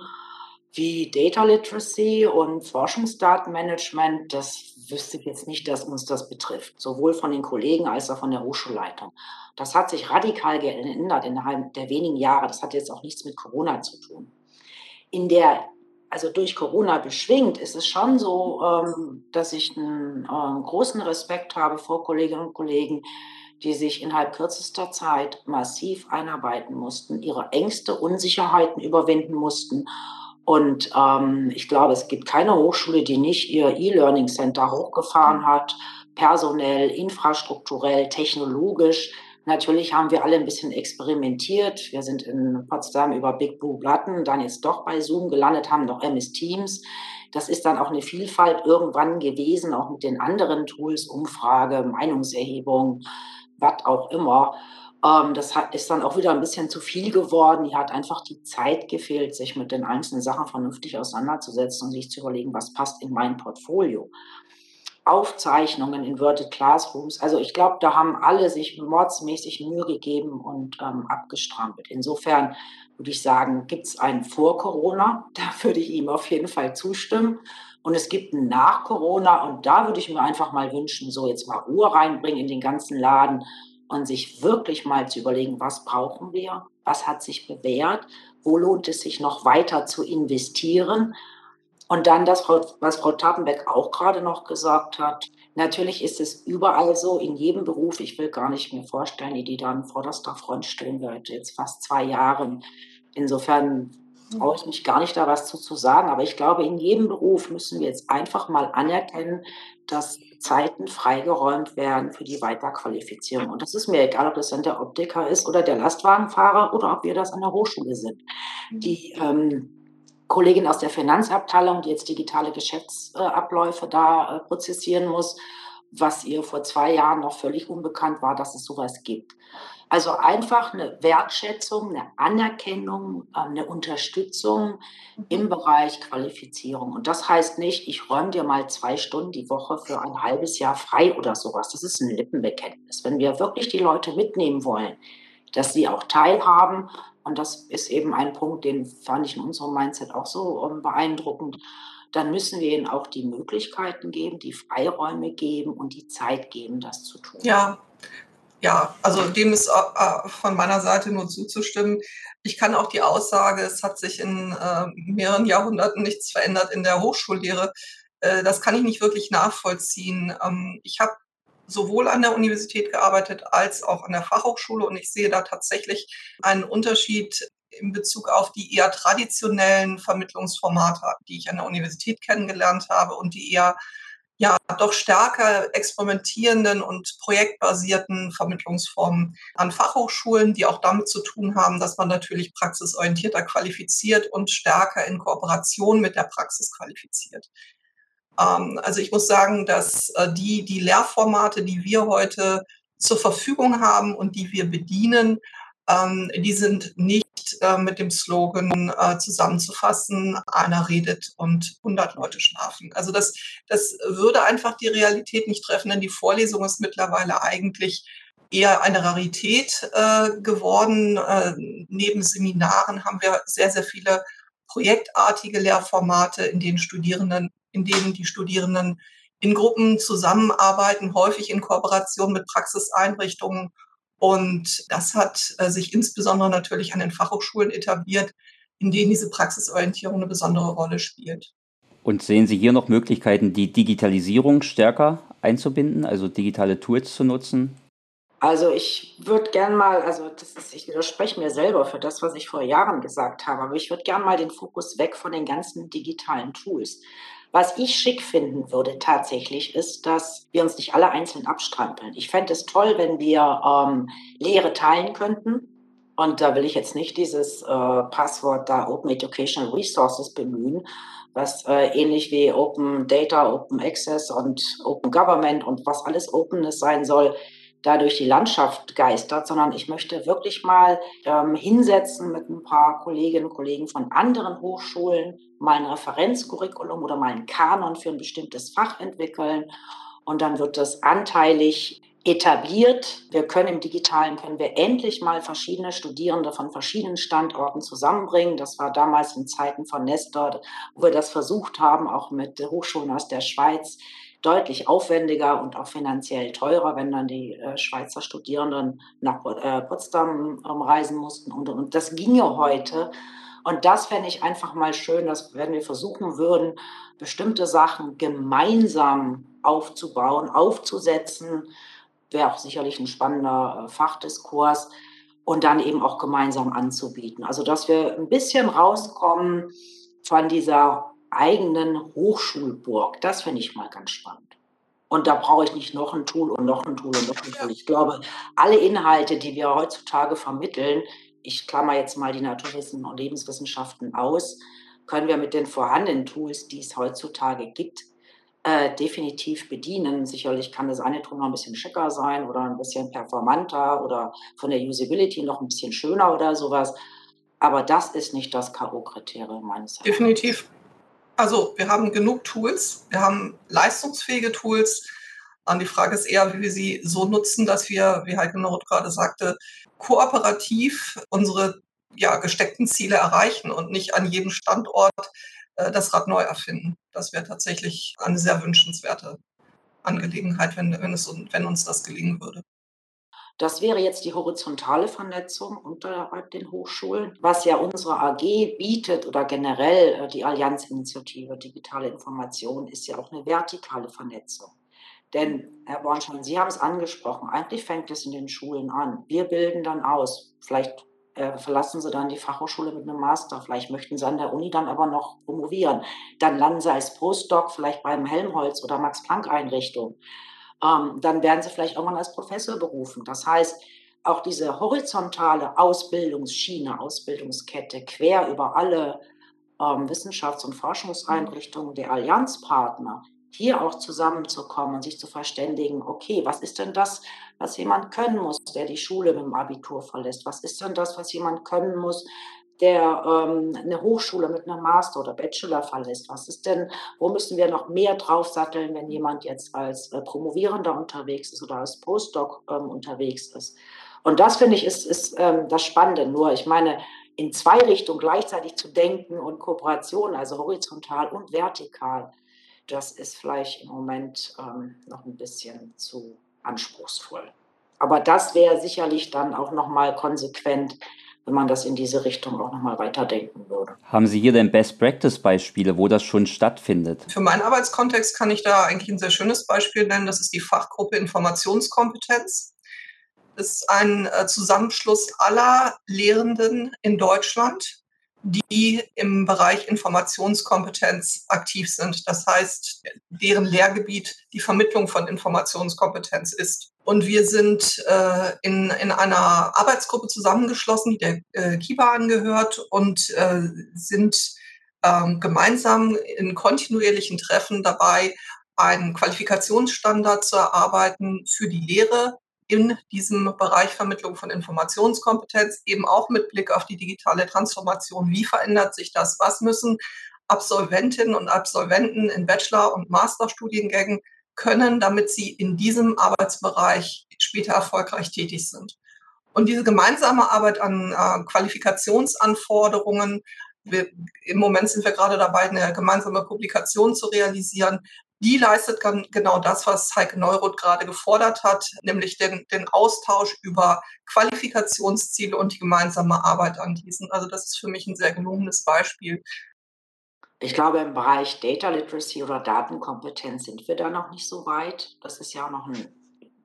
wie Data Literacy und Forschungsdatenmanagement, das wüsste ich jetzt nicht, dass uns das betrifft, sowohl von den Kollegen als auch von der Hochschulleitung. Das hat sich radikal geändert innerhalb der wenigen Jahre. Das hat jetzt auch nichts mit Corona zu tun. In der, also durch Corona beschwingt, ist es schon so, ähm, dass ich einen ähm, großen Respekt habe vor Kolleginnen und Kollegen, die sich innerhalb kürzester Zeit massiv einarbeiten mussten, ihre Ängste, Unsicherheiten überwinden mussten. Und ähm, ich glaube, es gibt keine Hochschule, die nicht ihr E-Learning Center hochgefahren hat, personell, infrastrukturell, technologisch. Natürlich haben wir alle ein bisschen experimentiert. Wir sind in Potsdam über Big Blue Button, dann jetzt doch bei Zoom gelandet, haben noch MS Teams. Das ist dann auch eine Vielfalt irgendwann gewesen, auch mit den anderen Tools, Umfrage, Meinungserhebung, was auch immer. Ähm, das hat, ist dann auch wieder ein bisschen zu viel geworden. Hier hat einfach die Zeit gefehlt, sich mit den einzelnen Sachen vernünftig auseinanderzusetzen und sich zu überlegen, was passt in mein Portfolio. Aufzeichnungen, Inverted Classrooms. Also ich glaube, da haben alle sich mordsmäßig Mühe gegeben und ähm, abgestrampelt. Insofern würde ich sagen, gibt es einen vor Corona, da würde ich ihm auf jeden Fall zustimmen. Und es gibt einen nach Corona und da würde ich mir einfach mal wünschen, so jetzt mal Ruhe reinbringen in den ganzen Laden und sich wirklich mal zu überlegen, was brauchen wir, was hat sich bewährt, wo lohnt es sich noch weiter zu investieren. Und dann das, was Frau Tappenbeck auch gerade noch gesagt hat, natürlich ist es überall so, in jedem Beruf, ich will gar nicht mir vorstellen, die, die da an vorderster Front stehen wird, jetzt fast zwei Jahren. Insofern brauche ich mich gar nicht da was zu, zu sagen. Aber ich glaube, in jedem Beruf müssen wir jetzt einfach mal anerkennen, dass Zeiten freigeräumt werden für die Weiterqualifizierung. Und das ist mir egal, ob das dann der Optiker ist oder der Lastwagenfahrer oder ob wir das an der Hochschule sind. Mhm. Die ähm, Kollegin aus der Finanzabteilung, die jetzt digitale Geschäftsabläufe da äh, prozessieren muss, was ihr vor zwei Jahren noch völlig unbekannt war, dass es sowas gibt. Also einfach eine Wertschätzung, eine Anerkennung, äh, eine Unterstützung im mhm. Bereich Qualifizierung. Und das heißt nicht, ich räume dir mal zwei Stunden die Woche für ein halbes Jahr frei oder sowas. Das ist ein Lippenbekenntnis. Wenn wir wirklich die Leute mitnehmen wollen, dass sie auch teilhaben, und das ist eben ein Punkt, den fand ich in unserem Mindset auch so ähm, beeindruckend, dann müssen wir ihnen auch die Möglichkeiten geben, die Freiräume geben und die Zeit geben, das zu tun. Ja, ja, also dem ist äh, von meiner Seite nur zuzustimmen. Ich kann auch die Aussage, es hat sich in äh, mehreren Jahrhunderten nichts verändert in der Hochschullehre. Äh, das kann ich nicht wirklich nachvollziehen. Ähm, ich habe sowohl an der Universität gearbeitet als auch an der Fachhochschule und ich sehe da tatsächlich einen Unterschied in Bezug auf die eher traditionellen Vermittlungsformate, die ich an der Universität kennengelernt habe und die eher ja doch stärker experimentierenden und projektbasierten Vermittlungsformen an Fachhochschulen, die auch damit zu tun haben, dass man natürlich praxisorientierter qualifiziert und stärker in Kooperation mit der Praxis qualifiziert. Ähm, also ich muss sagen, dass äh, die, die Lehrformate, die wir heute zur Verfügung haben und die wir bedienen, ähm, die sind nicht äh, mit dem Slogan äh, zusammenzufassen, einer redet und 100 Leute schlafen. Also das, das würde einfach die Realität nicht treffen, denn die Vorlesung ist mittlerweile eigentlich eher eine Rarität äh, geworden. Äh, neben Seminaren haben wir sehr, sehr viele projektartige Lehrformate, in denen Studierenden, in denen die Studierenden in Gruppen zusammenarbeiten, häufig in Kooperation mit Praxiseinrichtungen und das hat äh, sich insbesondere natürlich an den Fachhochschulen etabliert, in denen diese Praxisorientierung eine besondere Rolle spielt. Und sehen Sie hier noch Möglichkeiten, die Digitalisierung stärker einzubinden, also digitale Tools zu nutzen? Also ich würde gern mal, also das ist, ich widerspreche mir selber für das, was ich vor Jahren gesagt habe, aber ich würde gern mal den Fokus weg von den ganzen digitalen Tools. Was ich schick finden würde tatsächlich, ist, dass wir uns nicht alle einzeln abstrampeln. Ich fände es toll, wenn wir ähm, Lehre teilen könnten. Und da will ich jetzt nicht dieses äh, Passwort da Open Educational Resources bemühen, was äh, ähnlich wie Open Data, Open Access und Open Government und was alles Openness sein soll, da durch die Landschaft geistert, sondern ich möchte wirklich mal ähm, hinsetzen mit ein paar Kolleginnen und Kollegen von anderen Hochschulen, mal ein Referenzcurriculum oder mal einen Kanon für ein bestimmtes Fach entwickeln. Und dann wird das anteilig etabliert. Wir können im Digitalen, können wir endlich mal verschiedene Studierende von verschiedenen Standorten zusammenbringen. Das war damals in Zeiten von Nestor, wo wir das versucht haben, auch mit Hochschulen aus der Schweiz deutlich aufwendiger und auch finanziell teurer, wenn dann die äh, Schweizer Studierenden nach äh, Potsdam ähm, reisen mussten. Und, und das ginge heute. Und das fände ich einfach mal schön, dass wenn wir versuchen würden, bestimmte Sachen gemeinsam aufzubauen, aufzusetzen, wäre auch sicherlich ein spannender äh, Fachdiskurs und dann eben auch gemeinsam anzubieten. Also dass wir ein bisschen rauskommen von dieser eigenen Hochschulburg. Das finde ich mal ganz spannend. Und da brauche ich nicht noch ein Tool und noch ein Tool und noch ein Tool. Ich glaube, alle Inhalte, die wir heutzutage vermitteln, ich klammer jetzt mal die Naturwissenschaften und Lebenswissenschaften aus, können wir mit den vorhandenen Tools, die es heutzutage gibt, äh, definitiv bedienen. Sicherlich kann das eine Tool noch ein bisschen schicker sein oder ein bisschen performanter oder von der Usability noch ein bisschen schöner oder sowas. Aber das ist nicht das K.O.-Kriterium meines Erachtens. Definitiv. Also wir haben genug Tools, wir haben leistungsfähige Tools. Und die Frage ist eher, wie wir sie so nutzen, dass wir, wie Heike Noroth gerade sagte, kooperativ unsere ja, gesteckten Ziele erreichen und nicht an jedem Standort äh, das Rad neu erfinden. Das wäre tatsächlich eine sehr wünschenswerte Angelegenheit, wenn, wenn, es, wenn uns das gelingen würde. Das wäre jetzt die horizontale Vernetzung unterhalb den Hochschulen, was ja unsere AG bietet oder generell äh, die Allianzinitiative Digitale Information ist ja auch eine vertikale Vernetzung. Denn, Herr Bornstein, Sie haben es angesprochen, eigentlich fängt es in den Schulen an. Wir bilden dann aus. Vielleicht äh, verlassen Sie dann die Fachhochschule mit einem Master. Vielleicht möchten Sie an der Uni dann aber noch promovieren. Dann landen Sie als Postdoc vielleicht beim Helmholtz oder Max-Planck-Einrichtung ähm, dann werden sie vielleicht irgendwann als Professor berufen. Das heißt, auch diese horizontale Ausbildungsschiene, Ausbildungskette quer über alle ähm, Wissenschafts- und Forschungseinrichtungen der Allianzpartner, hier auch zusammenzukommen und sich zu verständigen, okay, was ist denn das, was jemand können muss, der die Schule mit dem Abitur verlässt? Was ist denn das, was jemand können muss, der ähm, eine Hochschule mit einem Master oder Bachelor verlässt? Was ist denn, wo müssen wir noch mehr draufsatteln, wenn jemand jetzt als äh, Promovierender unterwegs ist oder als Postdoc ähm, unterwegs ist? Und das finde ich ist, ist ähm, das Spannende. Nur, ich meine, in zwei Richtungen gleichzeitig zu denken und Kooperation, also horizontal und vertikal, das ist vielleicht im Moment ähm, noch ein bisschen zu anspruchsvoll. Aber das wäre sicherlich dann auch nochmal konsequent wenn man das in diese Richtung auch nochmal weiterdenken würde. Haben Sie hier denn Best-Practice-Beispiele, wo das schon stattfindet? Für meinen Arbeitskontext kann ich da eigentlich ein sehr schönes Beispiel nennen. Das ist die Fachgruppe Informationskompetenz. Das ist ein äh, Zusammenschluss aller Lehrenden in Deutschland, die im Bereich Informationskompetenz aktiv sind. Das heißt, deren Lehrgebiet die Vermittlung von Informationskompetenz ist. Und wir sind äh, in, in einer Arbeitsgruppe zusammengeschlossen, die der äh, KIBA angehört und äh, sind ähm, gemeinsam in kontinuierlichen Treffen dabei, einen Qualifikationsstandard zu erarbeiten für die Lehre in diesem Bereich Vermittlung von Informationskompetenz, eben auch mit Blick auf die digitale Transformation. Wie verändert sich das? Was müssen Absolventinnen und Absolventen in Bachelor- und Masterstudiengängen können, damit sie in diesem Arbeitsbereich später erfolgreich tätig sind. Und diese gemeinsame Arbeit an äh, Qualifikationsanforderungen, wir, im Moment sind wir gerade dabei, eine gemeinsame Publikation zu realisieren, die leistet genau das, was Heike Neuroth gerade gefordert hat, nämlich den, den Austausch über Qualifikationsziele und die gemeinsame Arbeit an diesen. Also das ist für mich ein sehr gelungenes Beispiel, ich glaube, im Bereich Data Literacy oder Datenkompetenz sind wir da noch nicht so weit. Das ist ja noch ein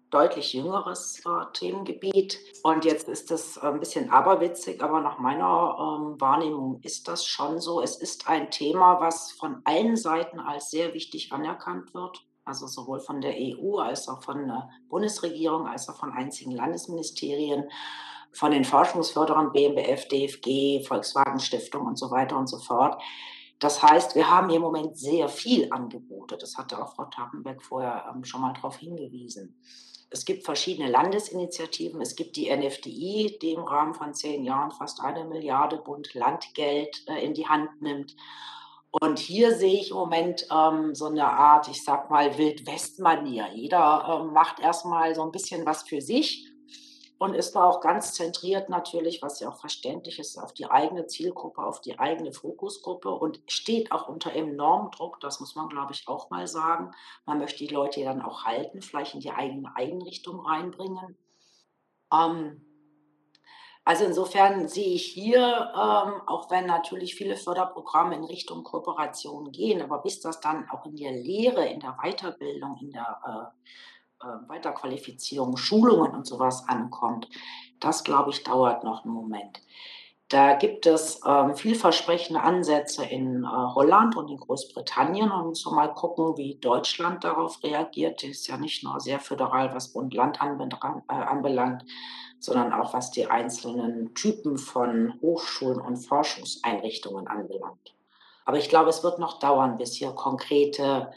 deutlich jüngeres äh, Themengebiet. Und jetzt ist das ein bisschen aberwitzig, aber nach meiner ähm, Wahrnehmung ist das schon so. Es ist ein Thema, was von allen Seiten als sehr wichtig anerkannt wird. Also sowohl von der EU als auch von der Bundesregierung, als auch von einzigen Landesministerien, von den Forschungsförderern BMBF, DFG, Volkswagen Stiftung und so weiter und so fort. Das heißt, wir haben hier im Moment sehr viel Angebote. Das hatte auch Frau Tappenbeck vorher ähm, schon mal darauf hingewiesen. Es gibt verschiedene Landesinitiativen. Es gibt die NFDI, die im Rahmen von zehn Jahren fast eine Milliarde Bund Landgeld äh, in die Hand nimmt. Und hier sehe ich im Moment ähm, so eine Art, ich sag mal, Wildwest-Manier. Jeder ähm, macht erstmal so ein bisschen was für sich und ist da auch ganz zentriert natürlich, was ja auch verständlich ist, auf die eigene Zielgruppe, auf die eigene Fokusgruppe und steht auch unter enormem Druck, das muss man, glaube ich, auch mal sagen. Man möchte die Leute dann auch halten, vielleicht in die eigene Einrichtung reinbringen. Ähm, also insofern sehe ich hier, ähm, auch wenn natürlich viele Förderprogramme in Richtung Kooperation gehen, aber bis das dann auch in der Lehre, in der Weiterbildung, in der äh, äh, Weiterqualifizierung, Schulungen und sowas ankommt, das glaube ich dauert noch einen Moment. Da gibt es ähm, vielversprechende Ansätze in äh, Holland und in Großbritannien und muss mal gucken, wie Deutschland darauf reagiert. Die ist ja nicht nur sehr föderal, was Bund-Land äh, anbelangt, sondern auch was die einzelnen Typen von Hochschulen und Forschungseinrichtungen anbelangt. Aber ich glaube, es wird noch dauern, bis hier konkrete,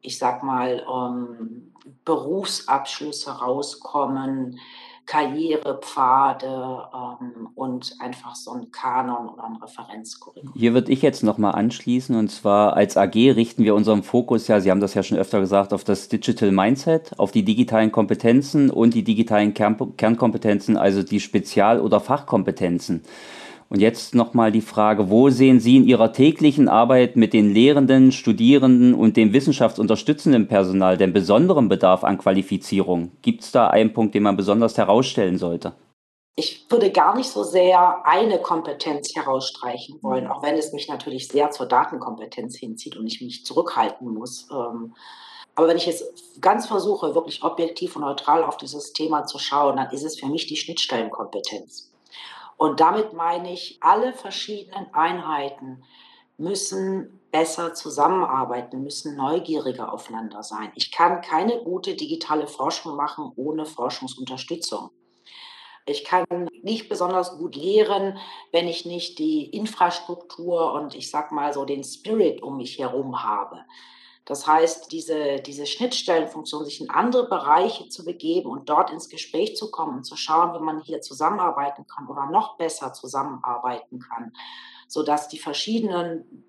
ich sag mal, ähm, Berufsabschlüsse rauskommen, Karrierepfade ähm, und einfach so ein Kanon oder ein Referenzkurriculum. Hier würde ich jetzt nochmal anschließen und zwar als AG richten wir unseren Fokus ja, Sie haben das ja schon öfter gesagt, auf das Digital Mindset, auf die digitalen Kompetenzen und die digitalen Kern Kernkompetenzen, also die Spezial- oder Fachkompetenzen. Und jetzt nochmal die Frage, wo sehen Sie in Ihrer täglichen Arbeit mit den Lehrenden, Studierenden und dem wissenschaftsunterstützenden Personal den besonderen Bedarf an Qualifizierung? Gibt es da einen Punkt, den man besonders herausstellen sollte? Ich würde gar nicht so sehr eine Kompetenz herausstreichen wollen, auch wenn es mich natürlich sehr zur Datenkompetenz hinzieht und ich mich zurückhalten muss. Ähm, aber wenn ich jetzt ganz versuche, wirklich objektiv und neutral auf dieses Thema zu schauen, dann ist es für mich die Schnittstellenkompetenz. Und damit meine ich, alle verschiedenen Einheiten müssen besser zusammenarbeiten, müssen neugieriger aufeinander sein. Ich kann keine gute digitale Forschung machen ohne Forschungsunterstützung. Ich kann nicht besonders gut lehren, wenn ich nicht die Infrastruktur und ich sag mal so den Spirit um mich herum habe. Das heißt, diese, diese Schnittstellenfunktion, sich in andere Bereiche zu begeben und dort ins Gespräch zu kommen und zu schauen, wie man hier zusammenarbeiten kann oder noch besser zusammenarbeiten kann, sodass die verschiedenen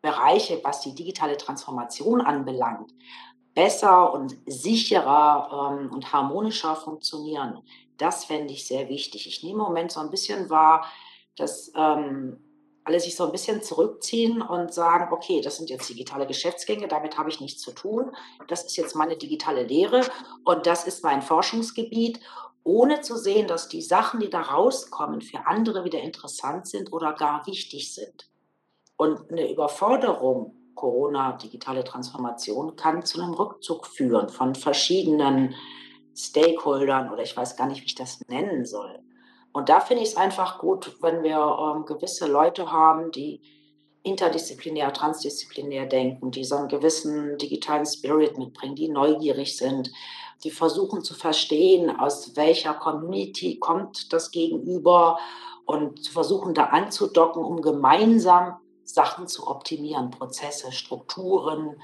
Bereiche, was die digitale Transformation anbelangt, besser und sicherer ähm, und harmonischer funktionieren. Das fände ich sehr wichtig. Ich nehme im Moment so ein bisschen wahr, dass ähm, alle sich so ein bisschen zurückziehen und sagen, okay, das sind jetzt digitale Geschäftsgänge, damit habe ich nichts zu tun. Das ist jetzt meine digitale Lehre und das ist mein Forschungsgebiet, ohne zu sehen, dass die Sachen, die da rauskommen, für andere wieder interessant sind oder gar wichtig sind. Und eine Überforderung, Corona, digitale Transformation, kann zu einem Rückzug führen von verschiedenen Stakeholdern oder ich weiß gar nicht, wie ich das nennen soll. Und da finde ich es einfach gut, wenn wir ähm, gewisse Leute haben, die interdisziplinär, transdisziplinär denken, die so einen gewissen digitalen Spirit mitbringen, die neugierig sind, die versuchen zu verstehen, aus welcher Community kommt das Gegenüber und versuchen da anzudocken, um gemeinsam Sachen zu optimieren, Prozesse, Strukturen.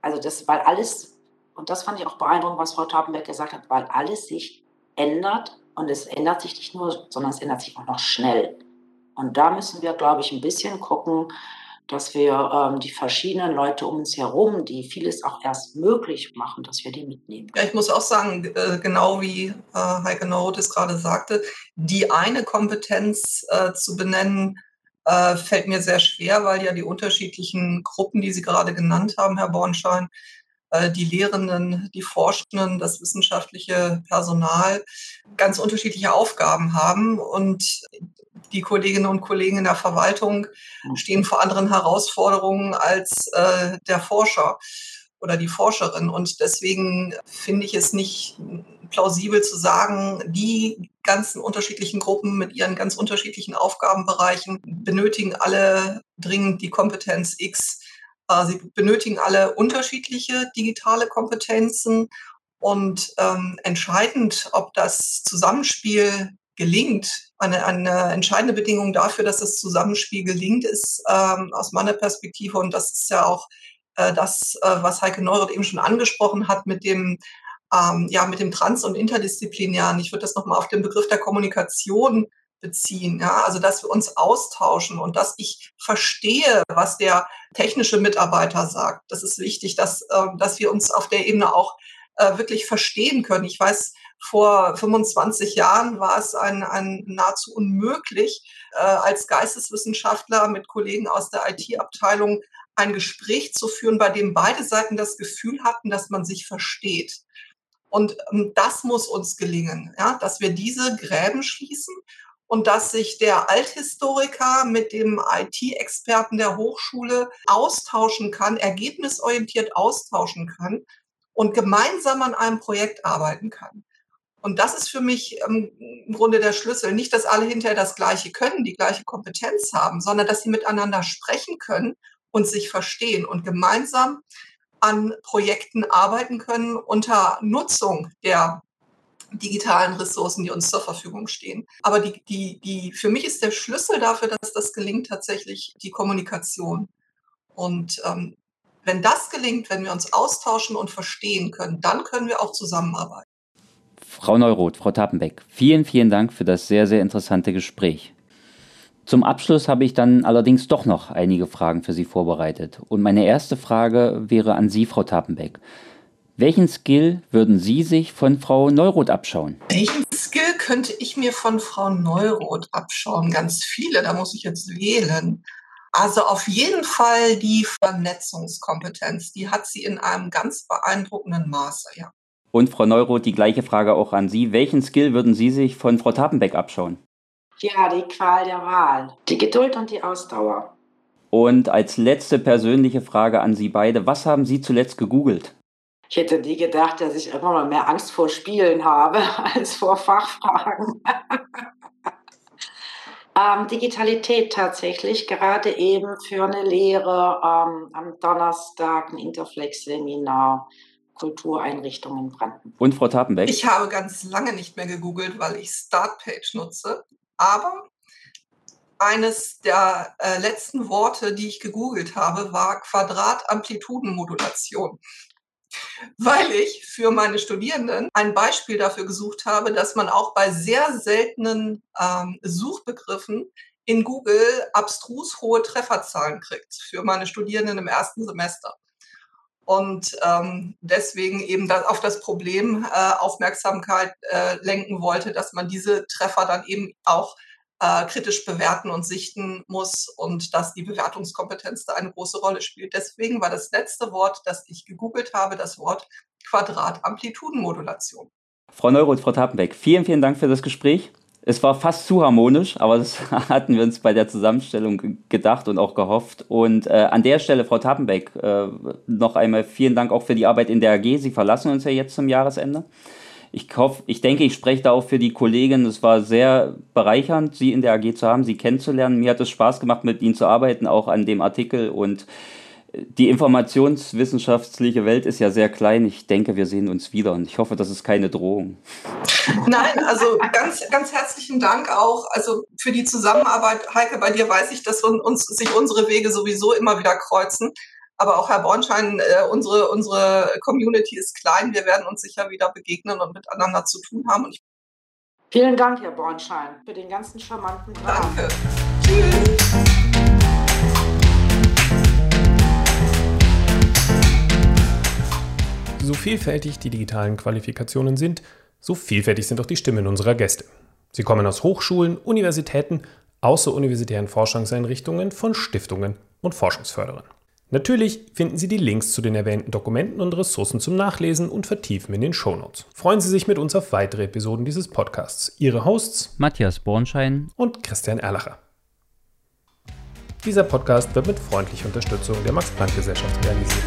Also das, weil alles, und das fand ich auch beeindruckend, was Frau Tapenberg gesagt hat, weil alles sich ändert und es ändert sich nicht nur, sondern es ändert sich auch noch schnell. Und da müssen wir, glaube ich, ein bisschen gucken, dass wir ähm, die verschiedenen Leute um uns herum, die vieles auch erst möglich machen, dass wir die mitnehmen. Ja, ich muss auch sagen, äh, genau wie äh, Heike Norroth es gerade sagte, die eine Kompetenz äh, zu benennen, äh, fällt mir sehr schwer, weil ja die unterschiedlichen Gruppen, die Sie gerade genannt haben, Herr Bornschein, die Lehrenden, die Forschenden, das wissenschaftliche Personal ganz unterschiedliche Aufgaben haben und die Kolleginnen und Kollegen in der Verwaltung hm. stehen vor anderen Herausforderungen als äh, der Forscher oder die Forscherin. Und deswegen finde ich es nicht plausibel zu sagen, die ganzen unterschiedlichen Gruppen mit ihren ganz unterschiedlichen Aufgabenbereichen benötigen alle dringend die Kompetenz X. Sie benötigen alle unterschiedliche digitale Kompetenzen und ähm, entscheidend, ob das Zusammenspiel gelingt, eine, eine entscheidende Bedingung dafür, dass das Zusammenspiel gelingt, ist ähm, aus meiner Perspektive, und das ist ja auch äh, das, äh, was Heike Neurath eben schon angesprochen hat, mit dem ähm, ja, mit dem Trans- und Interdisziplinären. Ich würde das nochmal auf den Begriff der Kommunikation beziehen. Ja, also dass wir uns austauschen und dass ich verstehe, was der technische Mitarbeiter sagt. Das ist wichtig, dass, äh, dass wir uns auf der Ebene auch äh, wirklich verstehen können. Ich weiß, vor 25 Jahren war es ein, ein nahezu unmöglich, äh, als Geisteswissenschaftler mit Kollegen aus der IT-Abteilung ein Gespräch zu führen, bei dem beide Seiten das Gefühl hatten, dass man sich versteht. Und ähm, das muss uns gelingen, ja, dass wir diese Gräben schließen und dass sich der Althistoriker mit dem IT-Experten der Hochschule austauschen kann, ergebnisorientiert austauschen kann und gemeinsam an einem Projekt arbeiten kann. Und das ist für mich ähm, im Grunde der Schlüssel. Nicht, dass alle hinterher das Gleiche können, die gleiche Kompetenz haben, sondern dass sie miteinander sprechen können und sich verstehen und gemeinsam an Projekten arbeiten können unter Nutzung der digitalen Ressourcen, die uns zur Verfügung stehen. Aber die, die, die, für mich ist der Schlüssel dafür, dass das gelingt, tatsächlich die Kommunikation. Und ähm, wenn das gelingt, wenn wir uns austauschen und verstehen können, dann können wir auch zusammenarbeiten. Frau Neuroth, Frau Tappenbeck, vielen, vielen Dank für das sehr, sehr interessante Gespräch. Zum Abschluss habe ich dann allerdings doch noch einige Fragen für Sie vorbereitet. Und meine erste Frage wäre an Sie, Frau Tappenbeck. Welchen Skill würden Sie sich von Frau Neuroth abschauen? Welchen Skill könnte ich mir von Frau Neuroth abschauen? Ganz viele, da muss ich jetzt wählen. Also auf jeden Fall die Vernetzungskompetenz, die hat sie in einem ganz beeindruckenden Maße, ja. Und Frau Neuroth, die gleiche Frage auch an Sie. Welchen Skill würden Sie sich von Frau Tappenbeck abschauen? Ja, die Qual der Wahl. Die Geduld und die Ausdauer. Und als letzte persönliche Frage an Sie beide. Was haben Sie zuletzt gegoogelt? Ich hätte nie gedacht, dass ich immer mal mehr Angst vor Spielen habe als vor Fachfragen. ähm, Digitalität tatsächlich, gerade eben für eine Lehre ähm, am Donnerstag ein Interflex-Seminar Kultureinrichtungen in Brandenburg. Und Frau Tapenbeck? Ich habe ganz lange nicht mehr gegoogelt, weil ich Startpage nutze. Aber eines der äh, letzten Worte, die ich gegoogelt habe, war Quadratamplitudenmodulation. Weil ich für meine Studierenden ein Beispiel dafür gesucht habe, dass man auch bei sehr seltenen ähm, Suchbegriffen in Google abstrus hohe Trefferzahlen kriegt für meine Studierenden im ersten Semester. Und ähm, deswegen eben da auf das Problem äh, Aufmerksamkeit äh, lenken wollte, dass man diese Treffer dann eben auch äh, kritisch bewerten und sichten muss und dass die Bewertungskompetenz da eine große Rolle spielt. Deswegen war das letzte Wort, das ich gegoogelt habe, das Wort Quadratamplitudenmodulation. Frau Neuroth, Frau Tappenbeck, vielen, vielen Dank für das Gespräch. Es war fast zu harmonisch, aber das hatten wir uns bei der Zusammenstellung gedacht und auch gehofft. Und äh, an der Stelle, Frau Tappenbeck, äh, noch einmal vielen Dank auch für die Arbeit in der AG. Sie verlassen uns ja jetzt zum Jahresende. Ich hoffe, ich denke, ich spreche da auch für die Kollegin. Es war sehr bereichernd, Sie in der AG zu haben, Sie kennenzulernen. Mir hat es Spaß gemacht, mit Ihnen zu arbeiten, auch an dem Artikel und die informationswissenschaftliche Welt ist ja sehr klein. Ich denke, wir sehen uns wieder und ich hoffe, das ist keine Drohung. Nein, also ganz, ganz herzlichen Dank auch also für die Zusammenarbeit. Heike, bei dir weiß ich, dass uns, sich unsere Wege sowieso immer wieder kreuzen. Aber auch Herr Bornschein, äh, unsere, unsere Community ist klein. Wir werden uns sicher wieder begegnen und miteinander zu tun haben. Und Vielen Dank, Herr Bornschein, für den ganzen charmanten Rahmen. Danke. Tschüss. So vielfältig die digitalen Qualifikationen sind, so vielfältig sind auch die Stimmen unserer Gäste. Sie kommen aus Hochschulen, Universitäten, außeruniversitären Forschungseinrichtungen, von Stiftungen und Forschungsförderern. Natürlich finden Sie die Links zu den erwähnten Dokumenten und Ressourcen zum Nachlesen und Vertiefen in den Shownotes. Freuen Sie sich mit uns auf weitere Episoden dieses Podcasts. Ihre Hosts Matthias Bornschein und Christian Erlacher. Dieser Podcast wird mit freundlicher Unterstützung der Max-Planck-Gesellschaft realisiert.